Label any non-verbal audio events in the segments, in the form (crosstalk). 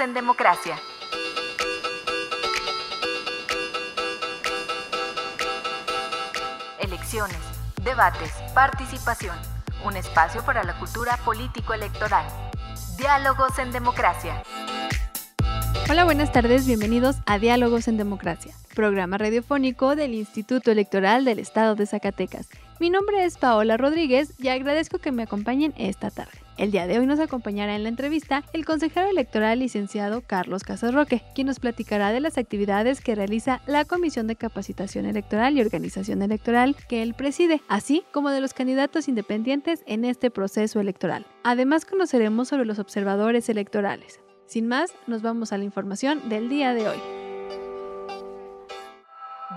En Democracia. Elecciones, debates, participación. Un espacio para la cultura político-electoral. Diálogos en Democracia. Hola, buenas tardes, bienvenidos a Diálogos en Democracia, programa radiofónico del Instituto Electoral del Estado de Zacatecas. Mi nombre es Paola Rodríguez y agradezco que me acompañen esta tarde. El día de hoy nos acompañará en la entrevista el consejero electoral licenciado Carlos Casarroque, quien nos platicará de las actividades que realiza la Comisión de Capacitación Electoral y Organización Electoral que él preside, así como de los candidatos independientes en este proceso electoral. Además conoceremos sobre los observadores electorales. Sin más, nos vamos a la información del día de hoy.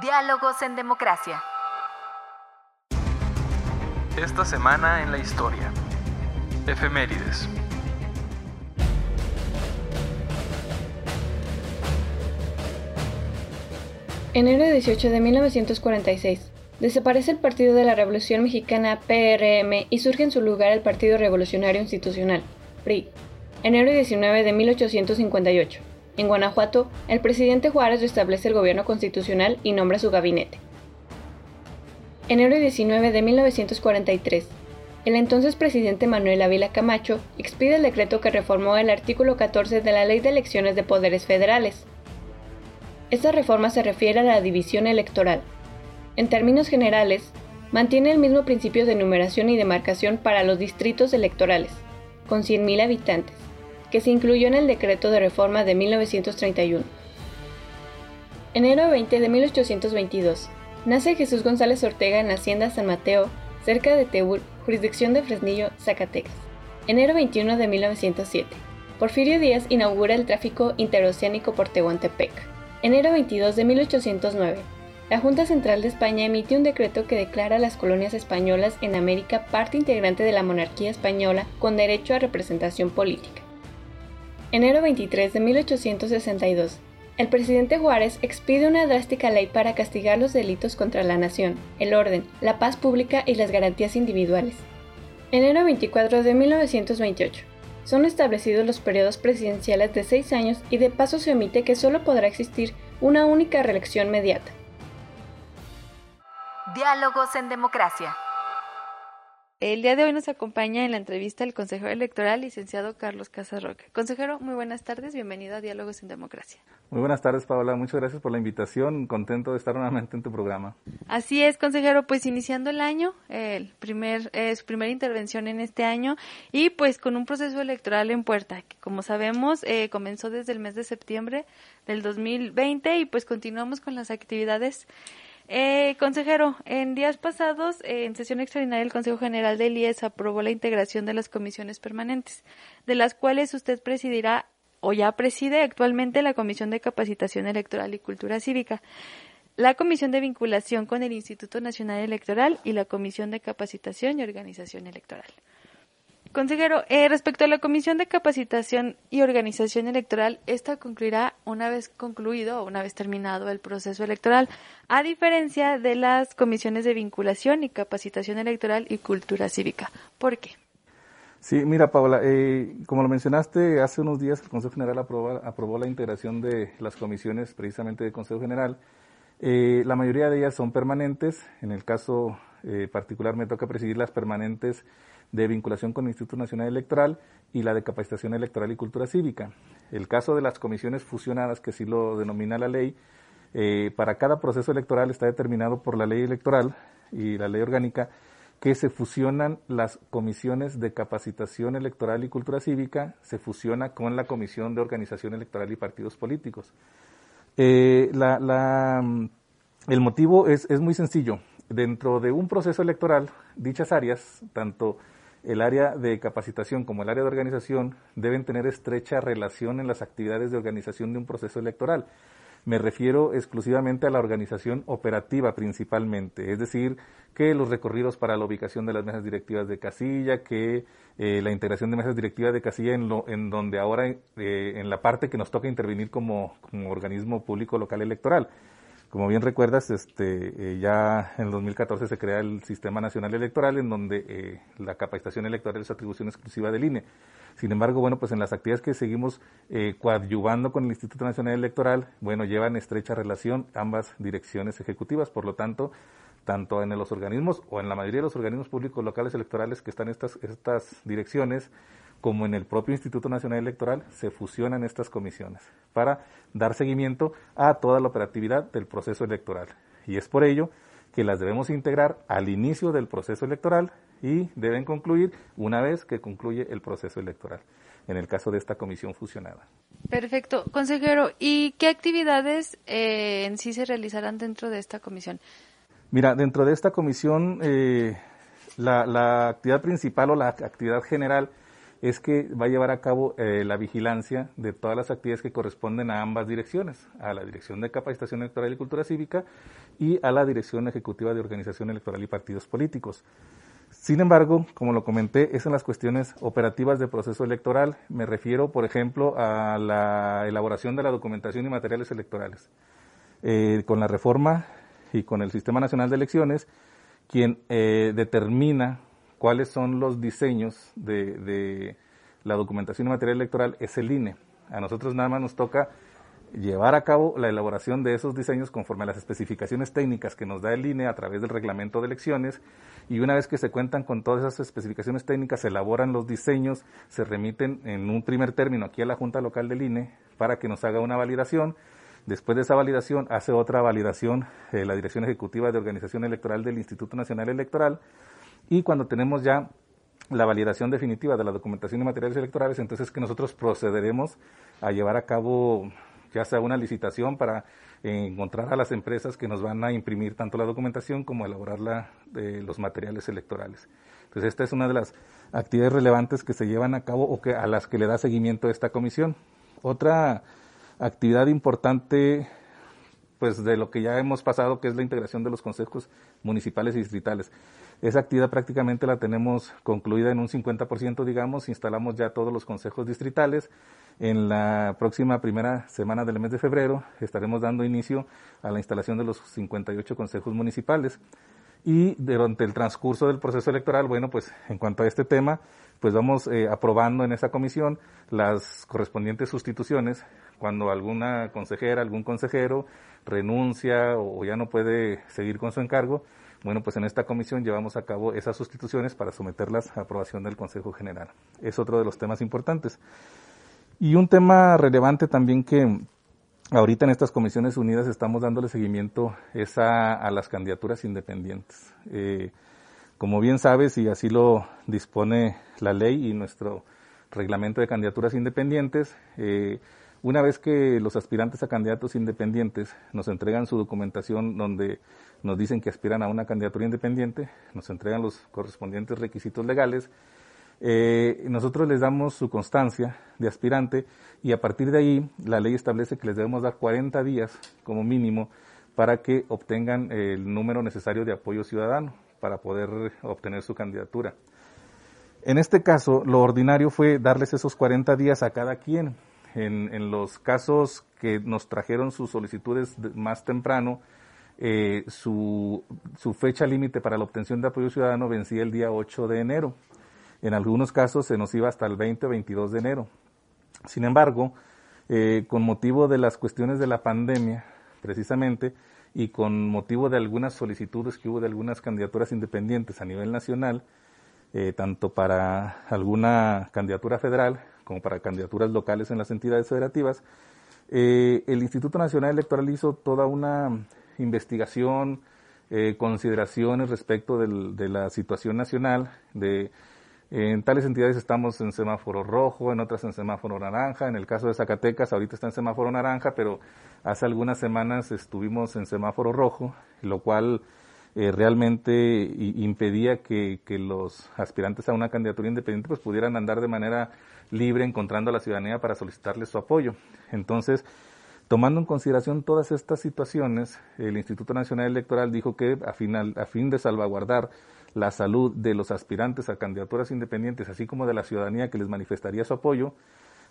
Diálogos en Democracia. Esta semana en la historia. Efemérides. Enero 18 de 1946. Desaparece el Partido de la Revolución Mexicana PRM y surge en su lugar el Partido Revolucionario Institucional, PRI. Enero 19 de 1858. En Guanajuato, el presidente Juárez restablece el gobierno constitucional y nombra su gabinete enero 19 de 1943. El entonces presidente Manuel Ávila Camacho expide el decreto que reformó el artículo 14 de la Ley de Elecciones de Poderes Federales. Esta reforma se refiere a la división electoral. En términos generales, mantiene el mismo principio de numeración y demarcación para los distritos electorales, con 100.000 habitantes, que se incluyó en el decreto de reforma de 1931. Enero 20 de 1822. Nace Jesús González Ortega en la hacienda San Mateo, cerca de Teúl, jurisdicción de Fresnillo, Zacatecas. Enero 21 de 1907. Porfirio Díaz inaugura el tráfico interoceánico por Tehuantepec. Enero 22 de 1809. La Junta Central de España emite un decreto que declara a las colonias españolas en América parte integrante de la monarquía española con derecho a representación política. Enero 23 de 1862 el presidente Juárez expide una drástica ley para castigar los delitos contra la nación, el orden, la paz pública y las garantías individuales. Enero 24 de 1928. Son establecidos los periodos presidenciales de seis años y de paso se omite que solo podrá existir una única reelección mediata. Diálogos en democracia. El día de hoy nos acompaña en la entrevista el consejero electoral, licenciado Carlos Casarroque. Consejero, muy buenas tardes, bienvenido a Diálogos en Democracia. Muy buenas tardes, Paola, muchas gracias por la invitación, contento de estar nuevamente en tu programa. Así es, consejero, pues iniciando el año, el primer, eh, su primera intervención en este año y pues con un proceso electoral en puerta, que como sabemos eh, comenzó desde el mes de septiembre del 2020 y pues continuamos con las actividades eh, consejero, en días pasados, en sesión extraordinaria, el Consejo General del IES aprobó la integración de las comisiones permanentes, de las cuales usted presidirá o ya preside actualmente la Comisión de Capacitación Electoral y Cultura Cívica, la Comisión de Vinculación con el Instituto Nacional Electoral y la Comisión de Capacitación y Organización Electoral. Consejero, eh, respecto a la Comisión de Capacitación y Organización Electoral, esta concluirá una vez concluido una vez terminado el proceso electoral, a diferencia de las comisiones de vinculación y capacitación electoral y cultura cívica. ¿Por qué? Sí, mira, Paula, eh, como lo mencionaste, hace unos días el Consejo General aprobó, aprobó la integración de las comisiones precisamente del Consejo General. Eh, la mayoría de ellas son permanentes. En el caso particular me toca presidir las permanentes de vinculación con el Instituto Nacional Electoral y la de capacitación electoral y cultura cívica. El caso de las comisiones fusionadas, que sí lo denomina la ley, eh, para cada proceso electoral está determinado por la ley electoral y la ley orgánica que se fusionan las comisiones de capacitación electoral y cultura cívica, se fusiona con la comisión de organización electoral y partidos políticos. Eh, el motivo es, es muy sencillo. Dentro de un proceso electoral, dichas áreas, tanto el área de capacitación como el área de organización deben tener estrecha relación en las actividades de organización de un proceso electoral. Me refiero exclusivamente a la organización operativa principalmente, es decir, que los recorridos para la ubicación de las mesas directivas de casilla, que eh, la integración de mesas directivas de casilla en, lo, en donde ahora, eh, en la parte que nos toca intervenir como, como organismo público local electoral. Como bien recuerdas, este, eh, ya en 2014 se crea el Sistema Nacional Electoral, en donde eh, la capacitación electoral es atribución exclusiva del INE. Sin embargo, bueno, pues en las actividades que seguimos eh, coadyuvando con el Instituto Nacional Electoral, bueno, llevan estrecha relación ambas direcciones ejecutivas. Por lo tanto, tanto en los organismos o en la mayoría de los organismos públicos locales electorales que están estas, estas direcciones, como en el propio Instituto Nacional Electoral, se fusionan estas comisiones para dar seguimiento a toda la operatividad del proceso electoral. Y es por ello que las debemos integrar al inicio del proceso electoral y deben concluir una vez que concluye el proceso electoral, en el caso de esta comisión fusionada. Perfecto. Consejero, ¿y qué actividades eh, en sí se realizarán dentro de esta comisión? Mira, dentro de esta comisión, eh, la, actividad principal o la actividad general es que va a llevar a cabo eh, la vigilancia de todas las actividades que corresponden a ambas direcciones, a la Dirección de Capacitación Electoral y Cultura Cívica y a la Dirección Ejecutiva de Organización Electoral y Partidos Políticos. Sin embargo, como lo comenté, es en las cuestiones operativas del proceso electoral. Me refiero, por ejemplo, a la elaboración de la documentación y materiales electorales. Eh, con la reforma y con el Sistema Nacional de Elecciones, quien eh, determina cuáles son los diseños de, la documentación y material electoral es el INE. A nosotros nada más nos toca llevar a cabo la elaboración de esos diseños conforme a las especificaciones técnicas que nos da el INE a través del reglamento de elecciones y una vez que se cuentan con todas esas especificaciones técnicas, se elaboran los diseños, se remiten en un primer término aquí a la Junta Local del INE para que nos haga una validación. Después de esa validación hace otra validación eh, la Dirección Ejecutiva de Organización Electoral del Instituto Nacional Electoral y cuando tenemos ya la validación definitiva de la documentación y materiales electorales, entonces que nosotros procederemos a llevar a cabo ya sea una licitación para encontrar a las empresas que nos van a imprimir tanto la documentación como elaborar la, eh, los materiales electorales. Entonces esta es una de las actividades relevantes que se llevan a cabo o que a las que le da seguimiento esta comisión. Otra actividad importante pues de lo que ya hemos pasado, que es la integración de los consejos municipales y distritales. Esa actividad prácticamente la tenemos concluida en un 50%, digamos, instalamos ya todos los consejos distritales. En la próxima primera semana del mes de febrero estaremos dando inicio a la instalación de los 58 consejos municipales. Y durante el transcurso del proceso electoral, bueno, pues en cuanto a este tema, pues vamos eh, aprobando en esa comisión las correspondientes sustituciones cuando alguna consejera, algún consejero renuncia o ya no puede seguir con su encargo, bueno, pues en esta comisión llevamos a cabo esas sustituciones para someterlas a aprobación del Consejo General. Es otro de los temas importantes. Y un tema relevante también que ahorita en estas comisiones unidas estamos dándole seguimiento es a, las candidaturas independientes. Eh, como bien sabes, y así lo dispone la ley y nuestro reglamento de candidaturas independientes, eh, una vez que los aspirantes a candidatos independientes nos entregan su documentación donde nos dicen que aspiran a una candidatura independiente, nos entregan los correspondientes requisitos legales, eh, nosotros les damos su constancia de aspirante y a partir de ahí la ley establece que les debemos dar 40 días como mínimo para que obtengan el número necesario de apoyo ciudadano para poder obtener su candidatura. En este caso, lo ordinario fue darles esos 40 días a cada quien en, los casos que nos trajeron sus solicitudes más temprano, eh, su, fecha límite para la obtención de apoyo ciudadano vencía el día 8 de enero. En algunos casos se nos iba hasta el 20 o 22 de enero. Sin embargo, eh, con motivo de las cuestiones de la pandemia, precisamente, y con motivo de algunas solicitudes que hubo de algunas candidaturas independientes a nivel nacional, eh, tanto para alguna candidatura federal como para candidaturas locales en las entidades federativas, eh, el Instituto Nacional Electoral hizo toda una investigación, eh, consideraciones respecto de la situación nacional. De, en tales entidades estamos en semáforo rojo, en otras en semáforo naranja. En el caso de Zacatecas, ahorita está en semáforo naranja, pero hace algunas semanas estuvimos en semáforo rojo, lo cual eh, realmente impedía que, los aspirantes a una candidatura independiente pues pudieran andar de manera libre encontrando a la ciudadanía para solicitarles su apoyo. Entonces, tomando en consideración todas estas situaciones, el Instituto Nacional Electoral dijo que a, final, a fin de salvaguardar la salud de los aspirantes a candidaturas independientes, así como de la ciudadanía que les manifestaría su apoyo,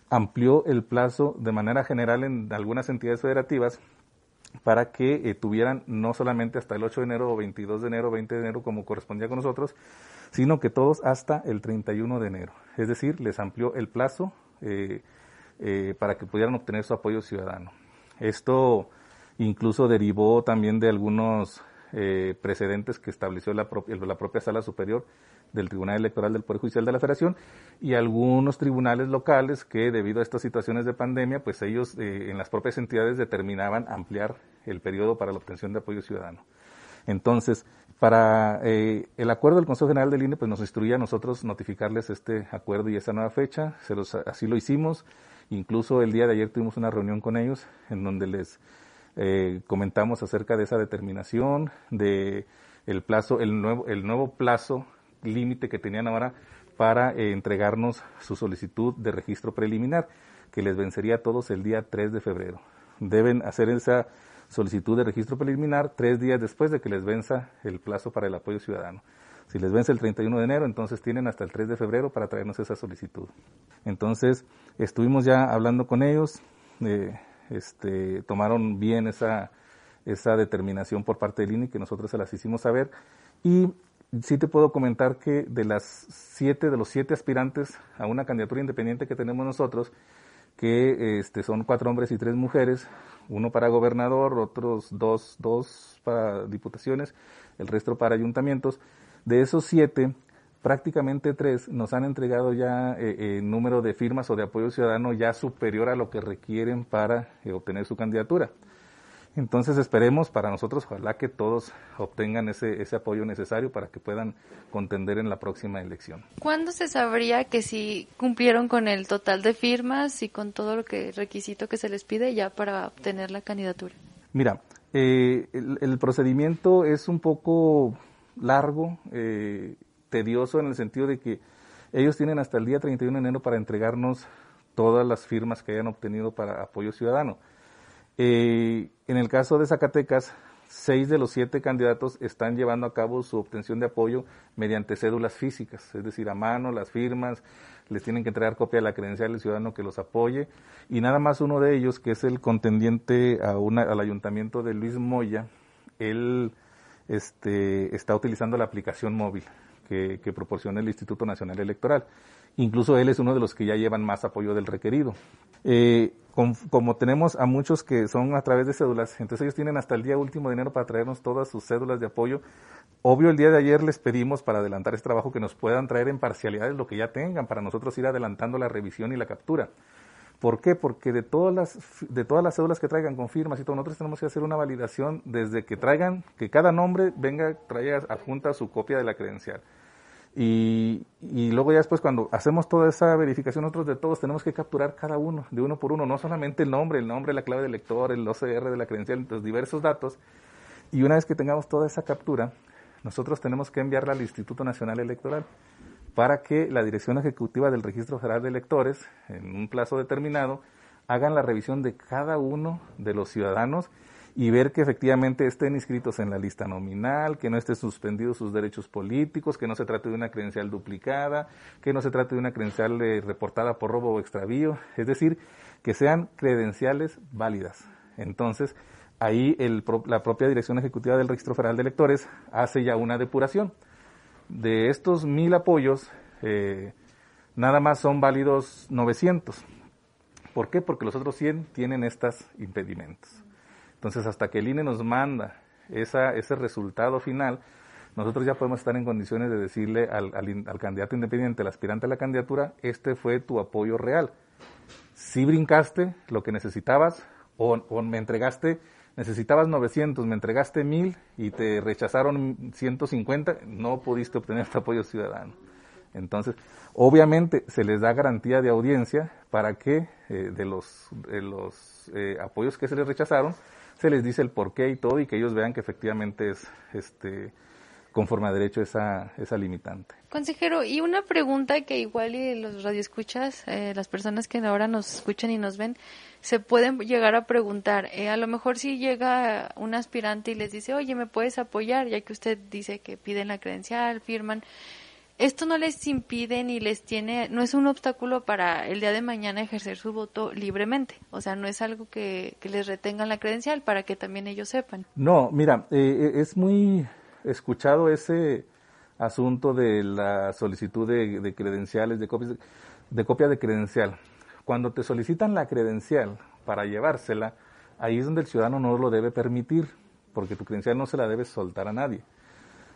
amplió el plazo de manera general en algunas entidades federativas para que eh, tuvieran no solamente hasta el 8 de enero o 22 de enero, 20 de enero como correspondía con nosotros, sino que todos hasta el 31 de enero. Es decir, les amplió el plazo eh, eh, para que pudieran obtener su apoyo ciudadano. Esto incluso derivó también de algunos precedentes que estableció la, la propia Sala Superior del Tribunal Electoral del Poder Judicial de la Federación y algunos tribunales locales que debido a estas situaciones de pandemia, pues ellos eh, en las propias entidades determinaban ampliar el periodo para la obtención de apoyo ciudadano. Entonces, para eh, el acuerdo del Consejo General del INE, pues nos instruía a nosotros notificarles este acuerdo y esa nueva fecha, se los, así lo hicimos, incluso el día de ayer tuvimos una reunión con ellos en donde les eh, comentamos acerca de esa determinación, de el plazo, el nuevo, el nuevo plazo límite que tenían ahora para eh, entregarnos su solicitud de registro preliminar, que les vencería a todos el día 3 de febrero. Deben hacer esa solicitud de registro preliminar tres días después de que les venza el plazo para el apoyo ciudadano. Si les vence el 31 de enero, entonces tienen hasta el 3 de febrero para traernos esa solicitud. Entonces, estuvimos ya hablando con ellos, eh, este, tomaron bien esa, esa determinación por parte del INE que nosotros se las hicimos saber y sí te puedo comentar que de las siete, de los siete aspirantes a una candidatura independiente que tenemos nosotros, que este, son cuatro hombres y tres mujeres, uno para gobernador, otros dos, dos para diputaciones, el resto para ayuntamientos. De esos siete, prácticamente tres nos han entregado ya eh, eh número de firmas o de apoyo ciudadano ya superior a lo que requieren para eh, obtener su candidatura. Entonces esperemos para nosotros, ojalá que todos obtengan ese, ese apoyo necesario para que puedan contender en la próxima elección. ¿Cuándo se sabría que si cumplieron con el total de firmas y con todo lo que requisito que se les pide ya para obtener la candidatura? Mira, eh, el, procedimiento es un poco largo, eh, tedioso en el sentido de que ellos tienen hasta el día 31 de enero para entregarnos todas las firmas que hayan obtenido para apoyo ciudadano. Eh, en el caso de Zacatecas, seis de los siete candidatos están llevando a cabo su obtención de apoyo mediante cédulas físicas, es decir, a mano, las firmas, les tienen que entregar copia de la credencial del ciudadano que los apoye, y nada más uno de ellos, que es el contendiente a una, al ayuntamiento de Luis Moya, él este, está utilizando la aplicación móvil que, que proporciona el Instituto Nacional Electoral. Incluso él es uno de los que ya llevan más apoyo del requerido. Eh, como tenemos a muchos que son a través de cédulas, entonces ellos tienen hasta el día último de enero para traernos todas sus cédulas de apoyo. Obvio, el día de ayer les pedimos para adelantar este trabajo que nos puedan traer en parcialidades lo que ya tengan, para nosotros ir adelantando la revisión y la captura. ¿Por qué? Porque de todas las de todas las cédulas que traigan con firmas y todo, nosotros tenemos que hacer una validación desde que traigan, que cada nombre venga, traiga adjunta su copia de la credencial. Y, y, luego ya después cuando hacemos toda esa verificación nosotros de todos tenemos que capturar cada uno, de uno por uno, no solamente el nombre, el nombre, la clave del lector, el OCR de la credencial, los diversos datos. Y una vez que tengamos toda esa captura, nosotros tenemos que enviarla al Instituto Nacional Electoral para que la Dirección Ejecutiva del Registro Federal de Electores, en un plazo determinado, hagan la revisión de cada uno de los ciudadanos y ver que efectivamente estén inscritos en la lista nominal, que no estén suspendidos sus derechos políticos, que no se trate de una credencial duplicada, que no se trate de una credencial eh, reportada por robo o extravío, es decir, que sean credenciales válidas. Entonces, ahí la propia Dirección Ejecutiva del Registro Federal de Electores hace ya una depuración. De estos mil apoyos, eh, nada más son válidos 900. ¿Por qué? Porque los otros 100 tienen estos impedimentos. Entonces, hasta que el INE nos manda ese resultado final, nosotros ya podemos estar en condiciones de decirle al, candidato independiente, al aspirante a la candidatura, este fue tu apoyo real. Si brincaste lo que necesitabas o, me entregaste, necesitabas 900, me entregaste 1000 y te rechazaron 150, no pudiste obtener tu apoyo ciudadano. Entonces, obviamente se les da garantía de audiencia para que eh, de los, de los eh, apoyos que se les rechazaron, se les dice el por qué y todo y que ellos vean que efectivamente es este conforme a derecho esa, esa limitante. Consejero, y una pregunta que igual y los radioescuchas, eh, las personas que ahora nos escuchan y nos ven, se pueden llegar a preguntar, eh, a lo mejor si llega un aspirante y les dice, oye, ¿me puedes apoyar? Ya que usted dice que piden la credencial, firman, esto no les impide ni les tiene, no es un obstáculo para el día de mañana ejercer su voto libremente. O sea, no es algo que, les retengan la credencial para que también ellos sepan. No, mira, eh, es muy escuchado ese asunto de la solicitud de, credenciales, de copias de copia de credencial. Cuando te solicitan la credencial para llevársela, ahí es donde el ciudadano no lo debe permitir, porque tu credencial no se la debes soltar a nadie.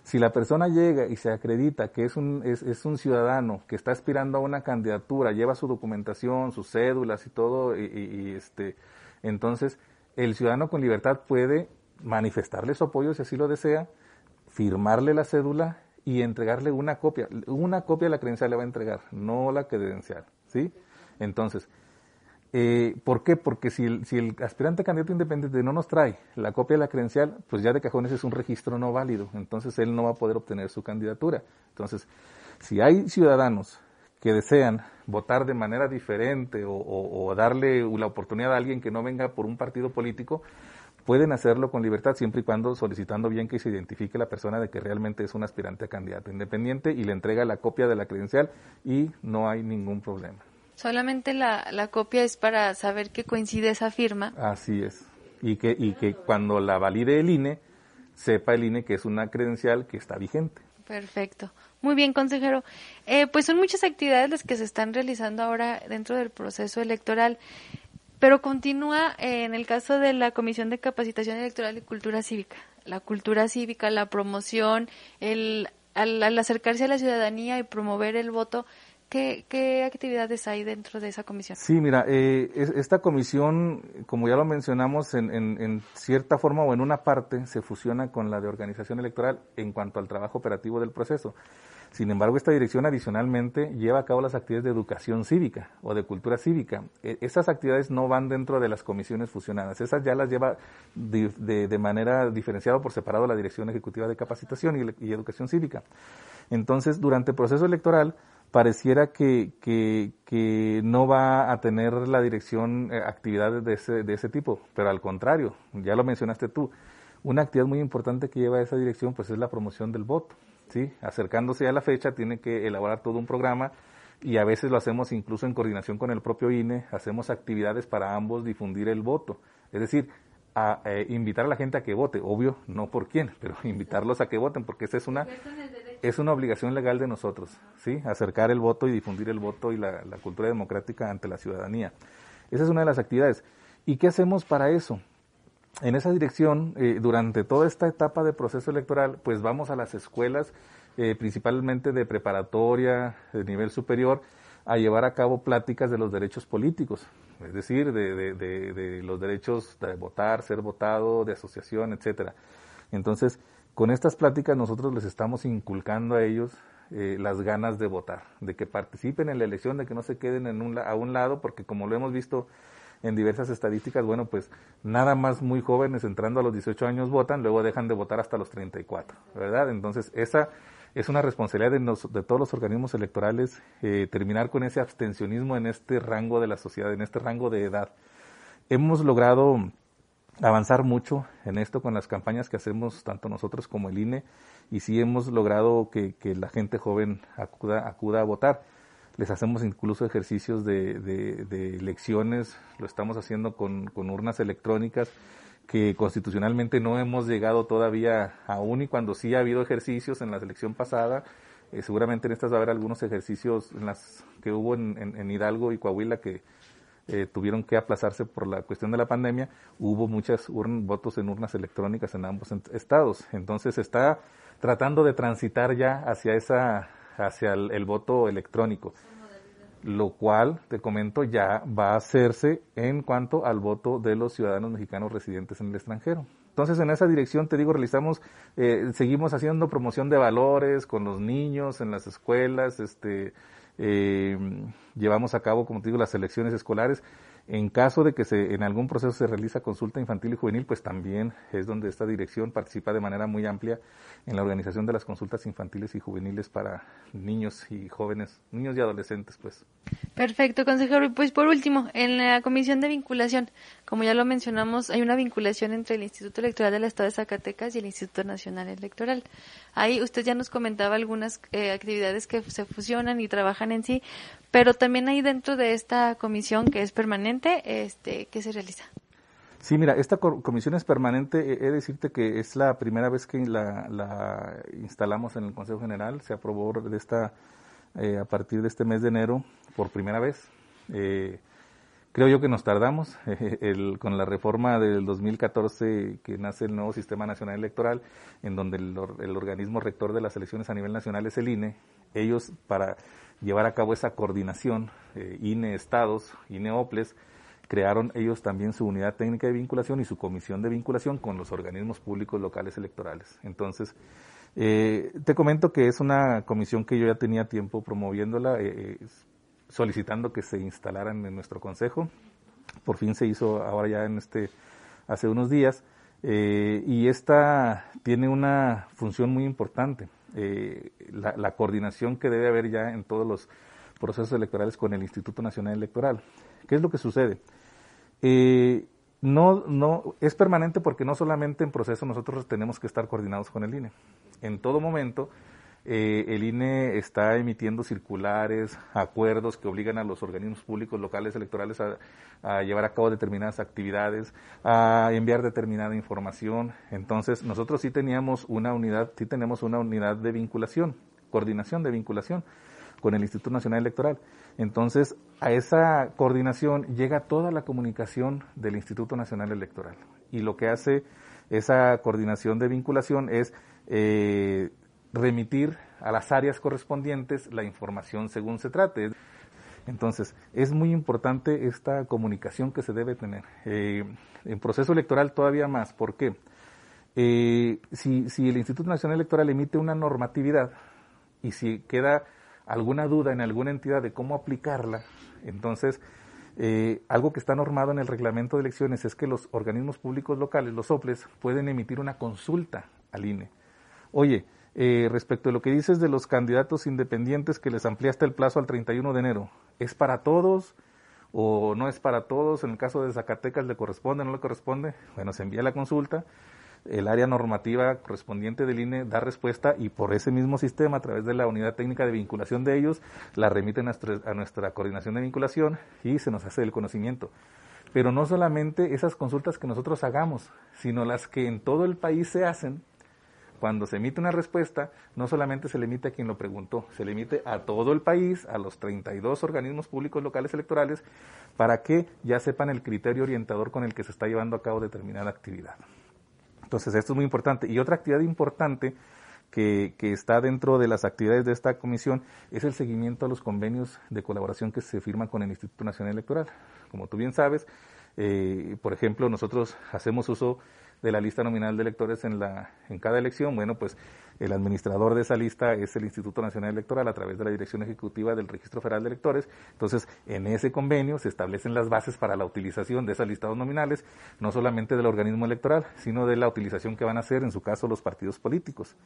Si la persona llega y se acredita que es un, es, un ciudadano que está aspirando a una candidatura, lleva su documentación, sus cédulas y todo, y, este, entonces el ciudadano con libertad puede manifestarle su apoyo si así lo desea, firmarle la cédula y entregarle una copia. Una copia de la credencial le va a entregar, no la credencial, ¿sí? Entonces, eh, ¿Por qué? Porque si el, si el aspirante candidato independiente no nos trae la copia de la credencial, pues ya de cajones es un registro no válido, entonces él no va a poder obtener su candidatura. Entonces, si hay ciudadanos que desean votar de manera diferente o, o, darle la oportunidad a alguien que no venga por un partido político, pueden hacerlo con libertad siempre y cuando solicitando bien que se identifique la persona de que realmente es un aspirante a candidato independiente y le entrega la copia de la credencial y no hay ningún problema. Solamente la, la copia es para saber que coincide esa firma. Así es. Y que, y que cuando la valide el INE, sepa el INE que es una credencial que está vigente. Perfecto. Muy bien, consejero. Eh, pues son muchas actividades las que se están realizando ahora dentro del proceso electoral, pero continúa eh, en el caso de la Comisión de Capacitación Electoral y Cultura Cívica. La cultura cívica, la promoción, el, al acercarse a la ciudadanía y promover el voto, ¿Qué, actividades hay dentro de esa comisión? Sí, mira, eh, esta comisión, como ya lo mencionamos, en, cierta forma o en una parte se fusiona con la de organización electoral en cuanto al trabajo operativo del proceso. Sin embargo, esta dirección adicionalmente lleva a cabo las actividades de educación cívica o de cultura cívica. E, esas actividades no van dentro de las comisiones fusionadas. Esas ya las lleva de, manera diferenciada por separado la Dirección Ejecutiva de Capacitación y Educación Cívica. Entonces, durante el proceso electoral, pareciera que, que, no va a tener la dirección eh, actividades de ese, de ese tipo, pero al contrario, ya lo mencionaste tú, una actividad muy importante que lleva esa dirección pues es la promoción del voto, ¿sí? Acercándose a la fecha tiene que elaborar todo un programa y a veces lo hacemos incluso en coordinación con el propio INE, hacemos actividades para ambos difundir el voto, es decir, a eh, invitar a la gente a que vote, obvio, no por quién, (laughs) pero invitarlos a que voten, porque esa es una es una obligación legal de nosotros, ¿sí? Acercar el voto y difundir el voto y la, cultura democrática ante la ciudadanía. Esa es una de las actividades. ¿Y qué hacemos para eso? En esa dirección, eh, durante toda esta etapa de proceso electoral, pues vamos a las escuelas, eh, principalmente de preparatoria, de nivel superior, a llevar a cabo pláticas de los derechos políticos, es decir, de, de los derechos de votar, ser votado, de asociación, etcétera. Entonces, con estas pláticas nosotros les estamos inculcando a ellos eh, las ganas de votar, de que participen en la elección, de que no se queden en un, a un lado, porque como lo hemos visto en diversas estadísticas, bueno, pues nada más muy jóvenes entrando a los 18 años votan, luego dejan de votar hasta los 34, ¿verdad? Entonces, esa es una responsabilidad de, de todos los organismos electorales eh, terminar con ese abstencionismo en este rango de la sociedad, en este rango de edad. Hemos logrado avanzar mucho en esto con las campañas que hacemos tanto nosotros como el INE y sí hemos logrado que, la gente joven acuda, acuda a votar. Les hacemos incluso ejercicios de, elecciones, lo estamos haciendo con, urnas electrónicas que constitucionalmente no hemos llegado todavía aún y cuando sí ha habido ejercicios en la elección pasada, eh, seguramente en estas va a haber algunos ejercicios en las que hubo en, en Hidalgo y Coahuila que eh, tuvieron que aplazarse por la cuestión de la pandemia, hubo muchos votos en urnas electrónicas en ambos estados. Entonces está tratando de transitar ya hacia esa hacia el, voto electrónico, lo cual te comento ya va a hacerse en cuanto al voto de los ciudadanos mexicanos residentes en el extranjero. Entonces, en esa dirección, te digo, realizamos, eh, seguimos haciendo promoción de valores con los niños en las escuelas, este, eh, llevamos a cabo, como te digo, las elecciones escolares En caso de que se, en algún proceso se realiza consulta infantil y juvenil, pues también es donde esta dirección participa de manera muy amplia en la organización de las consultas infantiles y juveniles para niños y jóvenes, niños y adolescentes, pues. Perfecto, consejero. Y pues por último, en la comisión de vinculación, como ya lo mencionamos, hay una vinculación entre el Instituto Electoral del Estado de Zacatecas y el Instituto Nacional Electoral. Ahí usted ya nos comentaba algunas eh, actividades que se fusionan y trabajan en sí, pero también hay dentro de esta comisión que es permanente, este, ¿qué se realiza? Sí, mira, esta comisión es permanente. He de decirte que es la primera vez que la, instalamos en el Consejo General. Se aprobó de esta, eh, a partir de este mes de enero por primera vez. Eh, creo yo que nos tardamos. (laughs) el, con la reforma del 2014 que nace el nuevo Sistema Nacional Electoral, en donde el, el organismo rector de las elecciones a nivel nacional es el INE. Ellos, para llevar a cabo esa coordinación, eh, INE Estados, INE OPLES, crearon ellos también su unidad técnica de vinculación y su comisión de vinculación con los organismos públicos locales electorales. Entonces, eh, te comento que es una comisión que yo ya tenía tiempo promoviéndola, eh, solicitando que se instalaran en nuestro consejo. Por fin se hizo ahora ya en este, hace unos días. y esta tiene una función muy importante eh, la, coordinación que debe haber ya en todos los procesos electorales con el Instituto Nacional Electoral. ¿Qué es lo que sucede? Eh, no, no, es permanente porque no solamente en proceso nosotros tenemos que estar coordinados con el INE. En todo momento eh, el INE está emitiendo circulares, acuerdos que obligan a los organismos públicos locales electorales a, llevar a cabo determinadas actividades, a enviar determinada información. Entonces, nosotros sí teníamos una unidad, sí tenemos una unidad de vinculación, coordinación de vinculación con el Instituto Nacional Electoral. Entonces, a esa coordinación llega toda la comunicación del Instituto Nacional Electoral. Y lo que hace esa coordinación de vinculación es eh, remitir a las áreas correspondientes la información según se trate. Entonces, es muy importante esta comunicación que se debe tener. Eh, en proceso electoral todavía más. ¿Por qué? Eh, si, si el Instituto Nacional Electoral emite una normatividad y si queda alguna duda en alguna entidad de cómo aplicarla, entonces eh, algo que está normado en el reglamento de elecciones es que los organismos públicos locales, los OPLES, pueden emitir una consulta al INE. Oye, eh, respecto a lo que dices de los candidatos independientes que les ampliaste el plazo al 31 de enero, ¿es para todos o no es para todos? En el caso de Zacatecas le corresponde, o no le corresponde. Bueno, se envía la consulta, el área normativa correspondiente del INE da respuesta y por ese mismo sistema, a través de la unidad técnica de vinculación de ellos, la remiten a nuestra coordinación de vinculación y se nos hace el conocimiento. Pero no solamente esas consultas que nosotros hagamos, sino las que en todo el país se hacen cuando se emite una respuesta, no solamente se le emite a quien lo preguntó, se le emite a todo el país, a los 32 organismos públicos locales electorales, para que ya sepan el criterio orientador con el que se está llevando a cabo determinada actividad. Entonces, esto es muy importante. Y otra actividad importante que, está dentro de las actividades de esta comisión es el seguimiento a los convenios de colaboración que se firman con el Instituto Nacional Electoral. Como tú bien sabes, eh, por ejemplo, nosotros hacemos uso de la lista nominal de electores en, la, en cada elección, bueno, pues el administrador de esa lista es el Instituto Nacional Electoral a través de la Dirección Ejecutiva del Registro Federal de Electores. Entonces, en ese convenio se establecen las bases para la utilización de esas listados nominales, no solamente del organismo electoral, sino de la utilización que van a hacer, en su caso, los partidos políticos.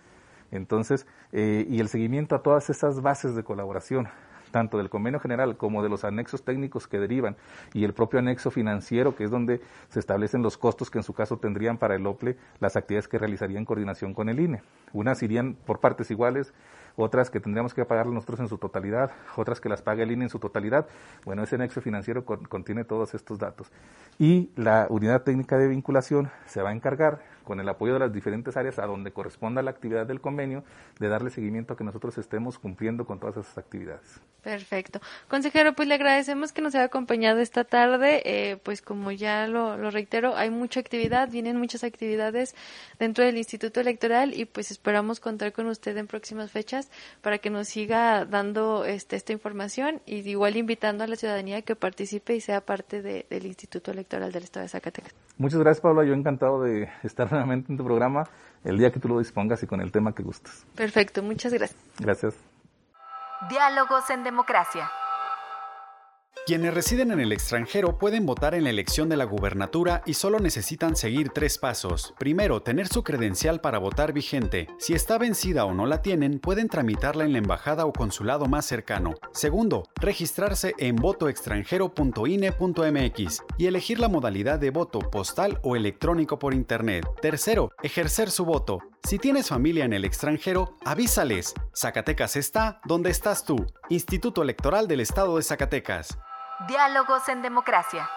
Entonces, eh, y el seguimiento a todas esas bases de colaboración, tanto del convenio general como de los anexos técnicos que derivan y el propio anexo financiero, que es donde se establecen los costos que en su caso tendrían para el OPLE las actividades que realizaría en coordinación con el INE. Unas irían por partes iguales, otras que tendríamos que pagar nosotros en su totalidad, otras que las paga el INE en su totalidad. Bueno, ese anexo financiero contiene todos estos datos. Y la unidad técnica de vinculación se va a encargar con el apoyo de las diferentes áreas a donde corresponda la actividad del convenio, de darle seguimiento a que nosotros estemos cumpliendo con todas esas actividades. Perfecto. Consejero, pues le agradecemos que nos haya acompañado esta tarde. Eh, pues como ya lo, reitero, hay mucha actividad, vienen muchas actividades dentro del Instituto Electoral y pues esperamos contar con usted en próximas fechas para que nos siga dando este, esta información y igual invitando a la ciudadanía que participe y sea parte del Instituto Electoral del Estado de Zacatecas. Muchas gracias, Pablo. Yo encantado de (laughs) estar en tu programa el día que tú lo dispongas y con el tema que gustes. Perfecto, muchas gracias. Gracias. Diálogos en democracia. Quienes residen en el extranjero pueden votar en la elección de la gubernatura y solo necesitan seguir tres pasos. Primero, tener su credencial para votar vigente. Si está vencida o no la tienen, pueden tramitarla en la embajada o consulado más cercano. Segundo, registrarse en votoextranjero.ine.mx y elegir la modalidad de voto postal o electrónico por Internet. Tercero, ejercer su voto. Si tienes familia en el extranjero, avísales. Zacatecas está donde estás tú. Instituto Electoral del Estado de Zacatecas. Diálogos en democracia.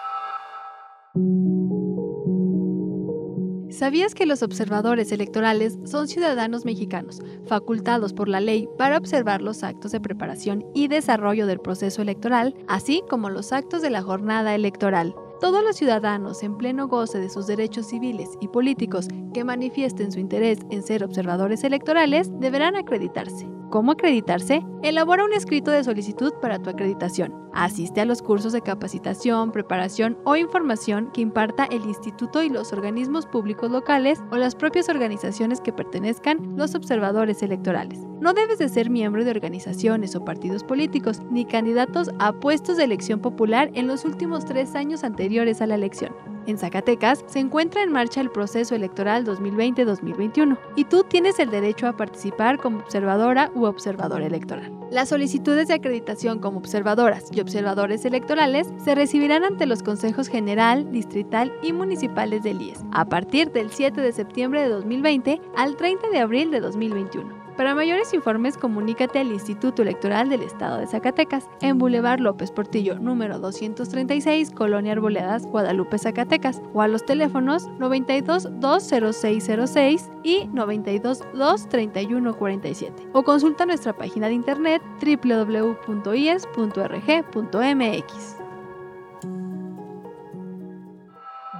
¿Sabías que los observadores electorales son ciudadanos mexicanos, facultados por la ley para observar los actos de preparación y desarrollo del proceso electoral, así como los actos de la jornada electoral? Todos los ciudadanos en pleno goce de sus derechos civiles y políticos que manifiesten su interés en ser observadores electorales deberán acreditarse. ¿Cómo acreditarse? Elabora un escrito de solicitud para tu acreditación. Asiste a los cursos de capacitación, preparación o información que imparta el instituto y los organismos públicos locales o las propias organizaciones que pertenezcan los observadores electorales. No debes de ser miembro de organizaciones o partidos políticos ni candidatos a puestos de elección popular en los últimos tres años anteriores a la elección. En Zacatecas se encuentra en marcha el proceso electoral 2020-2021 y tú tienes el derecho a participar como observadora u observador electoral. Las solicitudes de acreditación como observadoras y observadores electorales se recibirán ante los consejos general, distrital y municipales del IES a partir del 7 de septiembre de 2020 al 30 de abril de 2021. Para mayores informes, comunícate al Instituto Electoral del Estado de Zacatecas, en Boulevard López Portillo, número 236, Colonia Arboledas, Guadalupe, Zacatecas, o a los teléfonos 92 20606 y 92 23147. O consulta nuestra página de internet www.ies.rg.mx.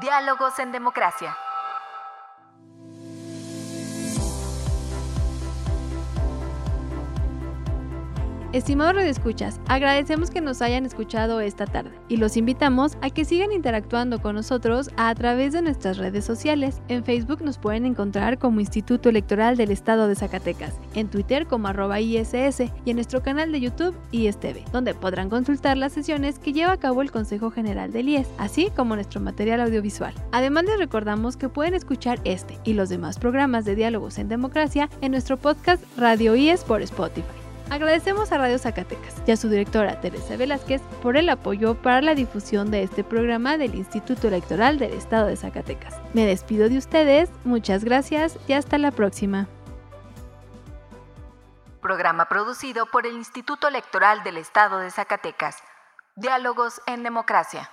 Diálogos en democracia. Estimados redescuchas, agradecemos que nos hayan escuchado esta tarde y los invitamos a que sigan interactuando con nosotros a través de nuestras redes sociales. En Facebook nos pueden encontrar como Instituto Electoral del Estado de Zacatecas, en Twitter como arroba ISS y en nuestro canal de YouTube ISTV, donde podrán consultar las sesiones que lleva a cabo el Consejo General del IES, así como nuestro material audiovisual. Además les recordamos que pueden escuchar este y los demás programas de diálogos en democracia en nuestro podcast Radio IES por Spotify. Agradecemos a Radio Zacatecas y a su directora Teresa Velázquez por el apoyo para la difusión de este programa del Instituto Electoral del Estado de Zacatecas. Me despido de ustedes, muchas gracias y hasta la próxima. Programa producido por el Instituto Electoral del Estado de Zacatecas. Diálogos en Democracia.